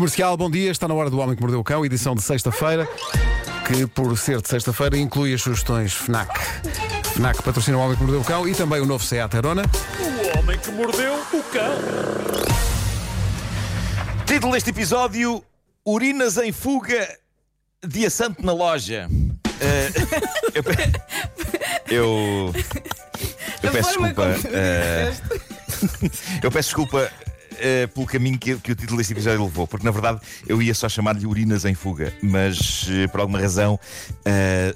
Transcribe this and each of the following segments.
Comercial, bom dia. Está na hora do Homem que Mordeu o Cão, edição de sexta-feira, que por ser de sexta-feira inclui as sugestões FNAC. FNAC patrocina o Homem que Mordeu o Cão e também o novo Seat Arona. O homem que mordeu o cão. Título deste episódio: Urinas em fuga, dia santo na loja. Eh, eu, eu, eu peço desculpa. eh, eu peço desculpa eh, pelo caminho que, que o título deste episódio levou, porque na verdade eu ia só chamar-lhe Urinas em fuga, mas eh, por alguma razão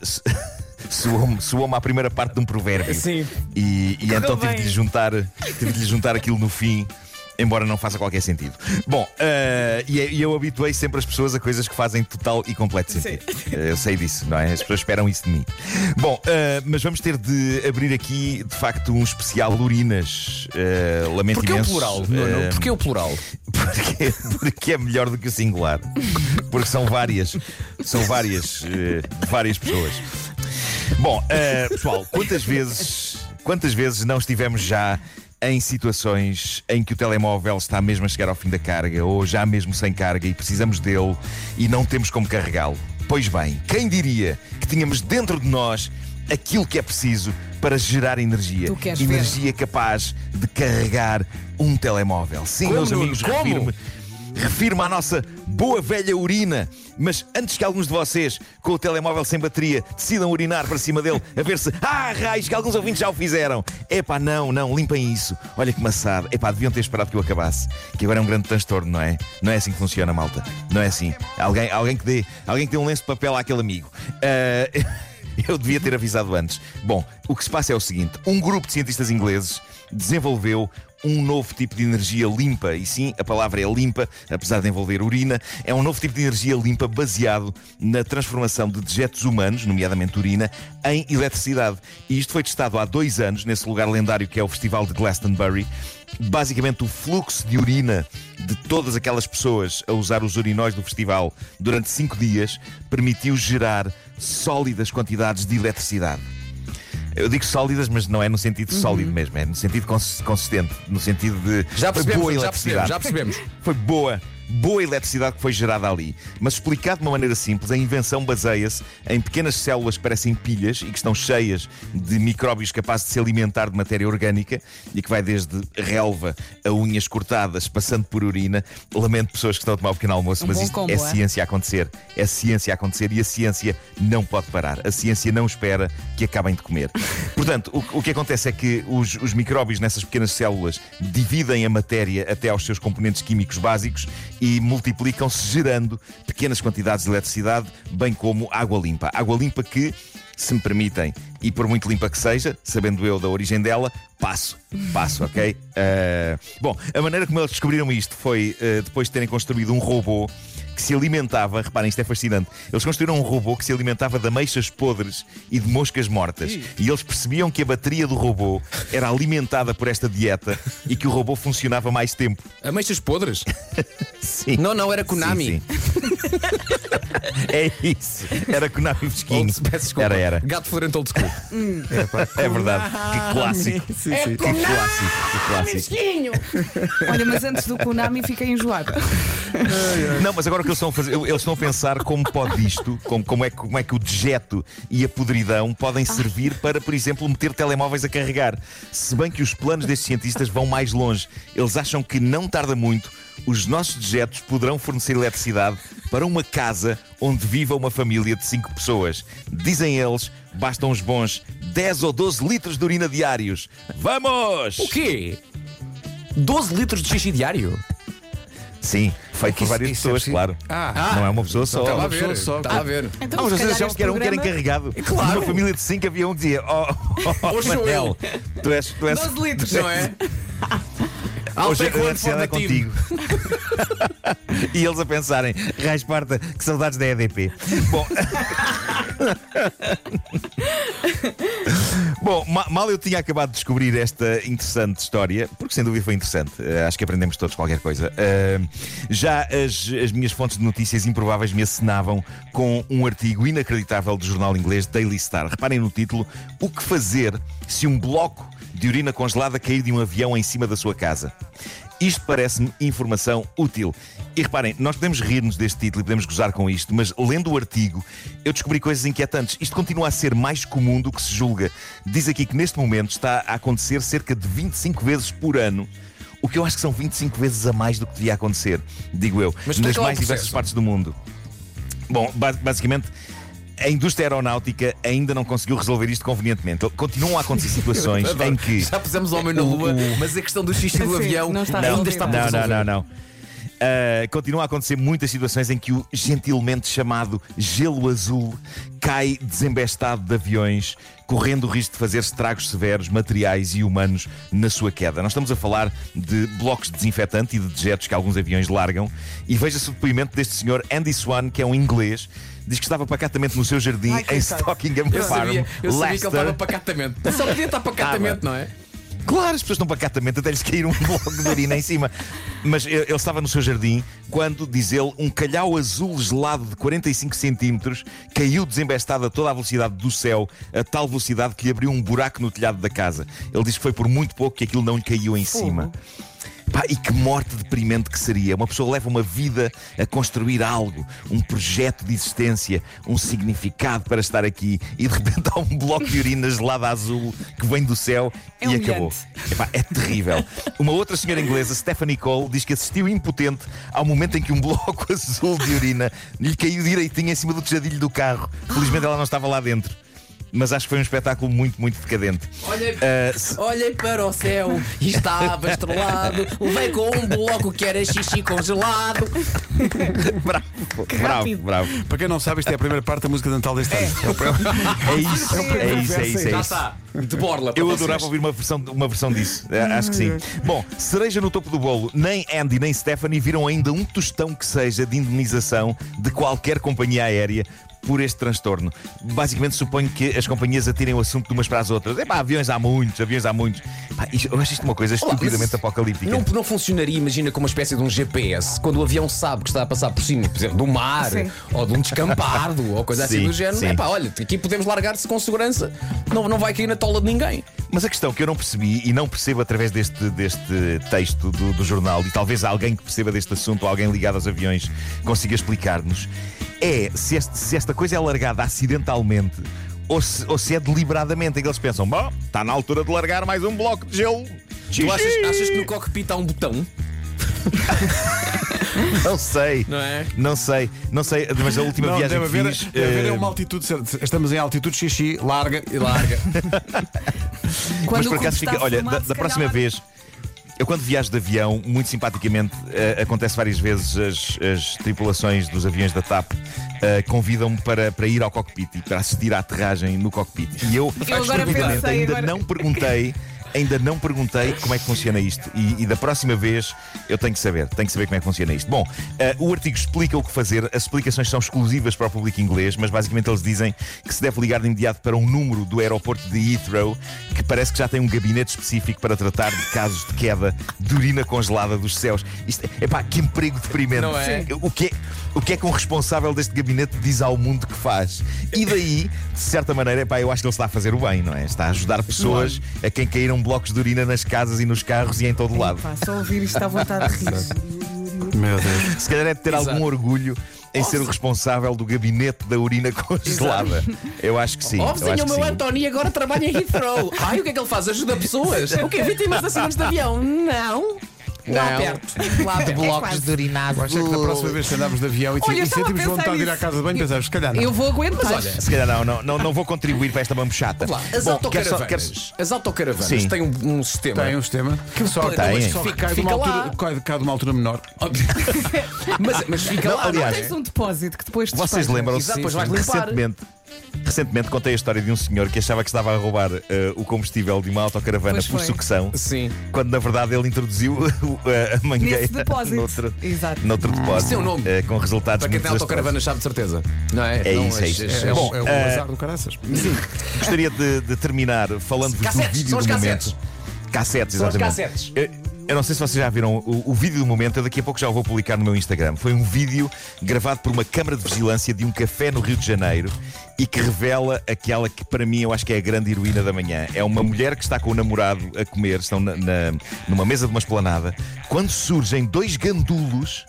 s- soou-me à primeira parte de um provérbio. Sim. E, e então tive bem. de, lhe juntar, tive de lhe juntar aquilo no fim. Embora não faça qualquer sentido. Bom, eh, e e eu habituei sempre as pessoas a coisas que fazem total e completo sentido. Eh, Eu sei disso, não é? As pessoas esperam isso de mim. Bom, eh, mas vamos ter de abrir aqui, de facto, um especial Urinas. Eh, lamento Porquê o imenso. plural? Nuno? Eh, Porquê o plural? porque, porque é melhor do que o singular. Porque são várias. São várias. eh, várias pessoas. Bom, eh, pessoal, quantas vezes. Quantas vezes não estivemos já em situações em que o telemóvel está mesmo a chegar ao fim da carga ou já mesmo sem carga e precisamos dele e não temos como carregá-lo? Pois bem, quem diria que tínhamos dentro de nós aquilo que é preciso para gerar energia? Queres ver? energia capaz de carregar um telemóvel. Sim, Como, meus amigos, Como? Refiro-me à nossa boa velha urina. Mas antes que alguns de vocês, com o telemóvel sem bateria, decidam urinar para cima dele, a ver se. Ah, raios, que alguns ouvintes já o fizeram. Epá, não, não, limpem isso. Olha que maçado. Epá, deviam ter esperado que eu acabasse. Que agora é um grande transtorno, não é? Não é assim que funciona, malta. Não é assim. Alguém, alguém, que, dê, alguém que dê um lenço de papel àquele amigo. Ah, Eu devia ter avisado antes. Bom, o que se passa é o seguinte: um grupo de cientistas ingleses desenvolveu um novo tipo de energia limpa. E sim, a palavra é limpa, apesar de envolver urina. É um novo tipo de energia limpa baseado na transformação de dejetos humanos, nomeadamente urina, em eletricidade. E isto foi testado há dois anos, nesse lugar lendário que é o Festival de Glastonbury. Basicamente, o fluxo de urina de todas aquelas pessoas a usar os urinóis do festival durante cinco dias permitiu gerar sólidas quantidades de eletricidade. Eu digo sólidas, mas não é no sentido sólido mesmo, é no sentido cons- consistente, no sentido de Já foi percebemos, boa já percebemos, já percebemos. Foi boa, boa eletricidade que foi gerada ali. Mas explicado de uma maneira simples, a invenção baseia-se em pequenas células que parecem pilhas e que estão cheias de micróbios capazes de se alimentar de matéria orgânica e que vai desde relva a unhas cortadas, passando por urina. Lamento pessoas que estão a tomar um pequeno almoço, Um mas isto combo, é é? ciência a acontecer. É ciência a acontecer e a ciência não pode parar. A ciência não espera que acabem de comer. Portanto, o, o que acontece é que os, os micróbios nessas pequenas células dividem a matéria até aos seus componentes químicos básicos e multiplicam-se gerando pequenas quantidades de eletricidade, bem como água limpa. Água limpa que, se me permitem, e por muito limpa que seja, sabendo eu da origem dela, passo, passo, ok? Eh, bom, a maneira como eles descobriram isto foi eh, depois de terem construído um robô se alimentava, reparem, isto é fascinante. Eles construíram um robô que se alimentava de ameixas podres e de moscas mortas. E eles percebiam que a bateria do robô era alimentada por esta dieta e que o robô funcionava mais tempo. Ameixas podres? Sim. Não, não, era Konami. Sim, sim. é isso. Era Konami fresquinho. Old- peço desculpa. Era, era. Gato Florento Old School. É verdade. Que clássico. Sim, sim. Que clássico. Que clássico. Olha, mas antes do Konami fiquei enjoada. Não, mas agora o que eles estão a fazer, eles estão a pensar como pode isto, como, como, é, que- como é que o dejeto e a podridão podem servir para, por exemplo, meter telemóveis a carregar. Se bem que os planos destes cientistas vão mais longe. Eles acham que não tarda muito, os nossos dejetos poderão fornecer eletricidade para uma casa onde viva uma família de 5 pessoas. Dizem eles, bastam os bons 10 ou 12 litros de urina diários. Vamos! O quê? 12 litros de xixi diário? Sim, feito por várias é pessoas, claro. Ah, Não é uma pessoa só. Estava a uma ver, estava a ver. Então, se vocês achavam que era um que era encarregado. Claro. Numa família de cinco havia um que dizia: Oh, oh, sou Manel, tu és. Tu és 12 litros, não é? Hoje a eletricidade é contigo. e eles a pensarem: Raiz Parta, que saudades da EDP. Bom. Bom, ma- mal eu tinha acabado de descobrir esta interessante história, porque sem dúvida foi interessante, eh, acho que aprendemos todos qualquer coisa. eh, já as, as minhas fontes de notícias improváveis me assinavam com um artigo inacreditável do jornal inglês Daily Star. Reparem no título: O que fazer se um bloco de urina congelada cair de um avião em cima da sua casa? Isto parece-me informação útil. E reparem, nós podemos rir-nos deste título e podemos gozar com isto, mas lendo o artigo, eu descobri coisas inquietantes. Isto continua a ser mais comum do que se julga. Diz aqui que neste momento está a acontecer cerca de 25 vezes por ano. O que eu acho que são 25 vezes a mais do que devia acontecer, digo eu, Mas nas o mais diversas processo. partes do mundo. Bom, ba- basicamente, a indústria aeronáutica ainda não conseguiu resolver isto convenientemente. Continuam a acontecer situações em que. Já pusemos o homem na lua, mas a questão do xixi do avião não está ainda está por Não, não, não, não. Uh, continuam a acontecer muitas situações em que o gentilmente chamado gelo azul cai desembestado de aviões, correndo o risco de fazer estragos severos, materiais e humanos na sua queda. Nós estamos a falar de blocos de desinfetante e de dejetos que alguns aviões largam. E veja-se o depoimento deste senhor Andy Swan, que é um inglês, diz que estava pacatamente no seu jardim Ai, em. Stockingham Eu Farm, sabia, eu sabia que ele estava pacatamente. Só podia estar pacatamente, não é? Claro, as pessoas estão pacatamente até lhes cair um bloco de urina em cima. Mas ele ele estava no seu jardim quando, diz ele, um calhau azul gelado de 45 centímetros caiu desembestado a toda a velocidade do céu, a tal velocidade que lhe abriu um buraco no telhado da casa. Ele diz que foi por muito pouco que aquilo não lhe caiu em cima. Pá, e que morte deprimente que seria. Uma pessoa leva uma vida a construir algo, um projeto de existência, um significado para estar aqui e de repente há um bloco de urina gelada azul que vem do céu É e humilhante. acabou. Epá, é terrível. Uma outra senhora inglesa, Stephanie Cole, diz que assistiu impotente ao momento em que um bloco azul de urina lhe caiu direitinho em cima do tejadilho do carro. Felizmente ela não estava lá dentro. Mas acho que foi um espetáculo muito, muito decadente. Olhei, Ah, se- olhei para o céu e estava estrelado. Levei com um bloco que era xixi congelado. bravo, bravo, rápido. bravo. Para quem não sabe, isto é a primeira parte da música de Natal deste ano. É isso, é isso, é isso. É Já está. De borla. Eu vocês. adorava ouvir uma versão, uma versão disso. É, Acho que sim. Bom, cereja no topo do bolo, nem Andy nem Stephanie viram ainda um tostão que seja de indemnização de qualquer companhia aérea. Por este transtorno. Basicamente, suponho que as companhias atirem o assunto de umas para as outras. Epá, aviões há muitos, aviões há muitos. Pá, isto- eu acho isto uma coisa estupidamente apocalíptica. Não, não funcionaria, imagina, como uma espécie de um GPS, quando o avião sabe que está a passar por cima, por exemplo, do mar Sim. ou de um descampado ou coisa assim Sim, do género. sim. É pá, olha, aqui podemos largar-se com segurança, não, não vai cair na tola de ninguém. Mas a questão que eu não percebi e não percebo através deste, deste texto do, do jornal, e talvez alguém que perceba deste assunto, ou alguém ligado aos aviões, consiga explicar-nos, é se, este- se esta coisa é largada acidentalmente ou se, ou se é deliberadamente. Em que eles pensam, bom, está na altura de largar mais um bloco de gelo. Tu achas, achas que no cockpit há um botão? Não sei. Não é? Não sei, não sei, mas a última Não, viagem deve que haver, fiz. deve haver eh, uma altitude. certa. Estamos em altitude xixi, larga. E larga. Mas por acaso fica, olha, da, da próxima calhar- vez. Eu, quando viajo de avião, muito simpaticamente, eh, acontece várias vezes as, as tripulações dos aviões da TAP eh, convidam-me para, para ir ao cockpit e para assistir à aterragem no cockpit. E eu, Eu agora pensei, ainda agora- não perguntei. Ainda não perguntei como é que funciona isto e, e da próxima vez eu tenho que saber, tenho que saber como é que funciona isto. Bom, eh, o artigo explica o que fazer, as explicações são exclusivas para o público inglês, mas basicamente eles dizem que se deve ligar de imediato para um número do aeroporto de Heathrow que parece que já tem um gabinete específico para tratar de casos de queda de urina congelada dos céus. Isto é pá, que emprego deprimente. Não é? O que é, o que é que um responsável deste gabinete diz ao mundo que faz? E daí, de certa maneira, epá, eu acho que ele está a fazer o bem, não é? Está a ajudar pessoas a quem caíram blocos de urina nas casas e nos carros e em todo lado. Pá, só ouvir isto à vontade de rir. Meu Deus. Se calhar é de ter Exato. algum orgulho em ser o responsável do gabinete da urina congelada. Eu acho que sim. Ó, eu vizinho, acho o que meu sim. António agora trabalha em Heathrow. Ai, o que é que ele faz? Ajuda pessoas? O quê? Vítimas de acidentes de avião? Não. Lá Não. perto. Lá perto. blocos de urinado. Acho que da próxima vez que andamos de avião e, Olha, e estava a sentimos pensar vontade de ir à nisso. casa de banho, pensamos, se calhar não. Eu vou aguentar. Mas olha, Se calhar não, não, não, não vou contribuir para esta mambuchata. Vamos lá, as Bom, quero só- autocaravanas. quero- As autocaravanas Sim. têm um, um sistema. Tem um sistema que só, Tem. só Fica- cai, de uma fica lá. altura, cai, cai de uma altura menor. mas, mas fica Não, lá. aliás, Tens um depósito que depois Vocês despachas. lembram-se Exato, depois vais limpar. recentemente, recentemente contei a história de um senhor que achava que estava a roubar eh, o combustível de uma autocaravana Pois por foi. sucção, Sim. quando na verdade ele introduziu o- a mangueira Nesse depósito. noutro, Exato. noutro depósito, Isso é o nome. eh, com resultados Para quem muito tem autocaravana sabe de certeza. Não é? É Não, isso, é as- isso. as- É, Bom, o- é o eh, azar do caraças. Gostaria de, de terminar falando-vos do Cassetes, vídeo são do os momento. Cassetes, São os exatamente. cassetes. Eu, eu não sei se vocês já viram o, o vídeo do momento, eu daqui a pouco já o vou publicar no meu Instagram. Foi um vídeo gravado por uma câmara de vigilância de um café no Rio de Janeiro e que revela aquela que para mim eu acho que é a grande heroína da manhã. É uma mulher que está com o namorado a comer, estão na, na- numa mesa de uma esplanada, quando surgem dois gandulos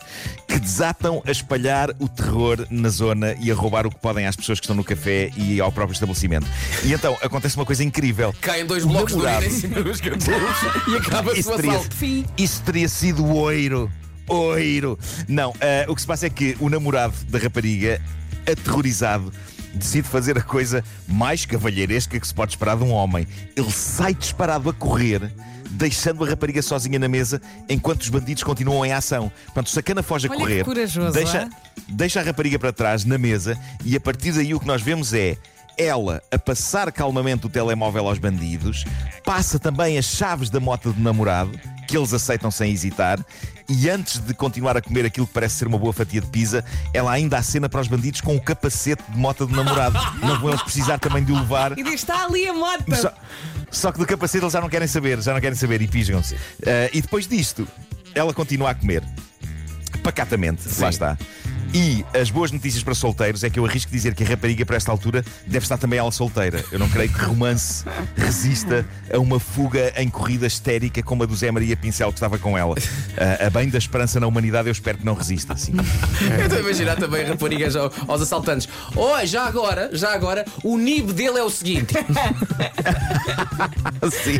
que desatam a espalhar o terror na zona e a roubar o que podem às pessoas que estão no café e ao próprio estabelecimento. E então acontece uma coisa incrível. Caem dois blocos de namorado. urina em cima dos gandulos e acaba-se o teria, assalto. Fim. isso teria sido oiro. Oiro. Não, ah, o que se passa é que o namorado da rapariga, aterrorizado, decide fazer a coisa mais cavalheiresca que se pode esperar de um homem. Ele sai disparado a correr. Deixando a rapariga sozinha na mesa enquanto os bandidos continuam em ação. Portanto, o sacana foge a Olha correr, corajoso, deixa, é? deixa a rapariga para trás na mesa e a partir daí o que nós vemos é ela a passar calmamente o telemóvel aos bandidos, passa também as chaves da moto do namorado, que eles aceitam sem hesitar, e antes de continuar a comer aquilo que parece ser uma boa fatia de pizza, ela ainda acena para os bandidos com o capacete de moto do namorado. Não vão eles precisar também de o levar. E diz: está ali a moto. Só, só que do capacete eles já não querem saber, já não querem saber e pisgam-se. Ah, e depois disto, ela continua a comer. Pacatamente, lá está. E as boas notícias para solteiros é que eu arrisco dizer que a rapariga, para esta altura, deve estar também ela solteira. Eu não creio que romance resista a uma fuga em corrida histérica como a do Zé Maria Pincel que estava com ela. Ah, a bem da esperança na humanidade, eu espero que não resista assim. Eu estou a imaginar também raparigas ao- aos assaltantes. Oh, já agora, já agora, o NIB dele é o seguinte. Assim.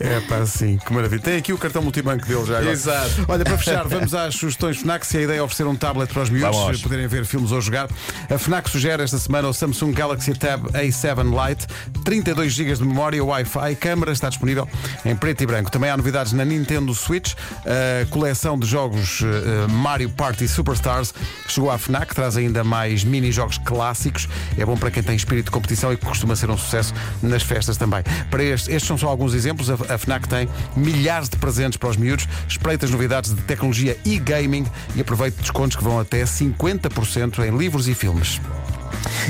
É pá, sim, que maravilha. Tem aqui o cartão multibanco dele já agora. Exato. Olha, para fechar, vamos às sugestões FNAC. Se a ideia é oferecer um tablet para os miúdos Vamos. poderem ver filmes ou jogar, a FNAC sugere esta semana o Samsung Galaxy Tab A7 Lite, 32 GB de memória, Wi-Fi, câmara, está disponível em preto e branco. Também há novidades na Nintendo Switch, a coleção de jogos eh, Mario Party Superstars chegou à FNAC, traz ainda mais mini-jogos clássicos. É bom para quem tem espírito de competição e que costuma ser um sucesso nas festas também. Para estes, estes são só alguns exemplos. A, FNAC tem milhares de presentes para os miúdos, espreita as novidades de tecnologia e gaming e aproveite descontos que vão até 50% em livros e filmes.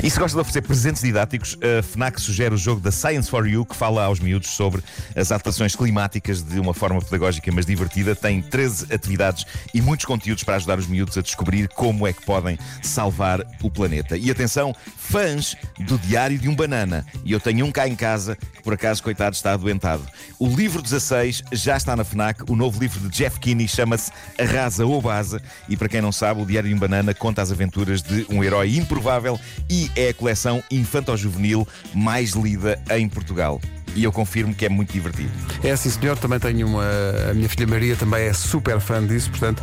E se gosta de oferecer presentes didáticos, a FNAC sugere o jogo da Science for You, que fala aos miúdos sobre as adaptações climáticas de uma forma pedagógica, mas divertida. Tem 13 atividades e muitos conteúdos para ajudar os miúdos a descobrir como é que podem salvar o planeta. E atenção, fãs do Diário de um Banana. E eu tenho um cá em casa que, por acaso, coitado, está adoentado. O livro 16 já está na FNAC. O novo livro de Jeff Kinney chama-se Arrasa ou Baza. E para quem não sabe, o Diário de um Banana conta as aventuras de um herói improvável e é a coleção infanto-juvenil mais lida em Portugal. E eu confirmo que é muito divertido. É sim, senhor. Também tenho uma. A minha filha Maria também é super fã disso, portanto,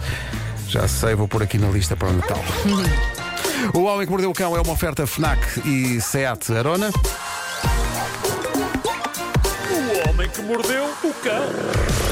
já sei, vou pôr aqui na lista para o Natal. o Homem que Mordeu o Cão é uma oferta FNAC e SEAT Arona. O homem que mordeu o cão.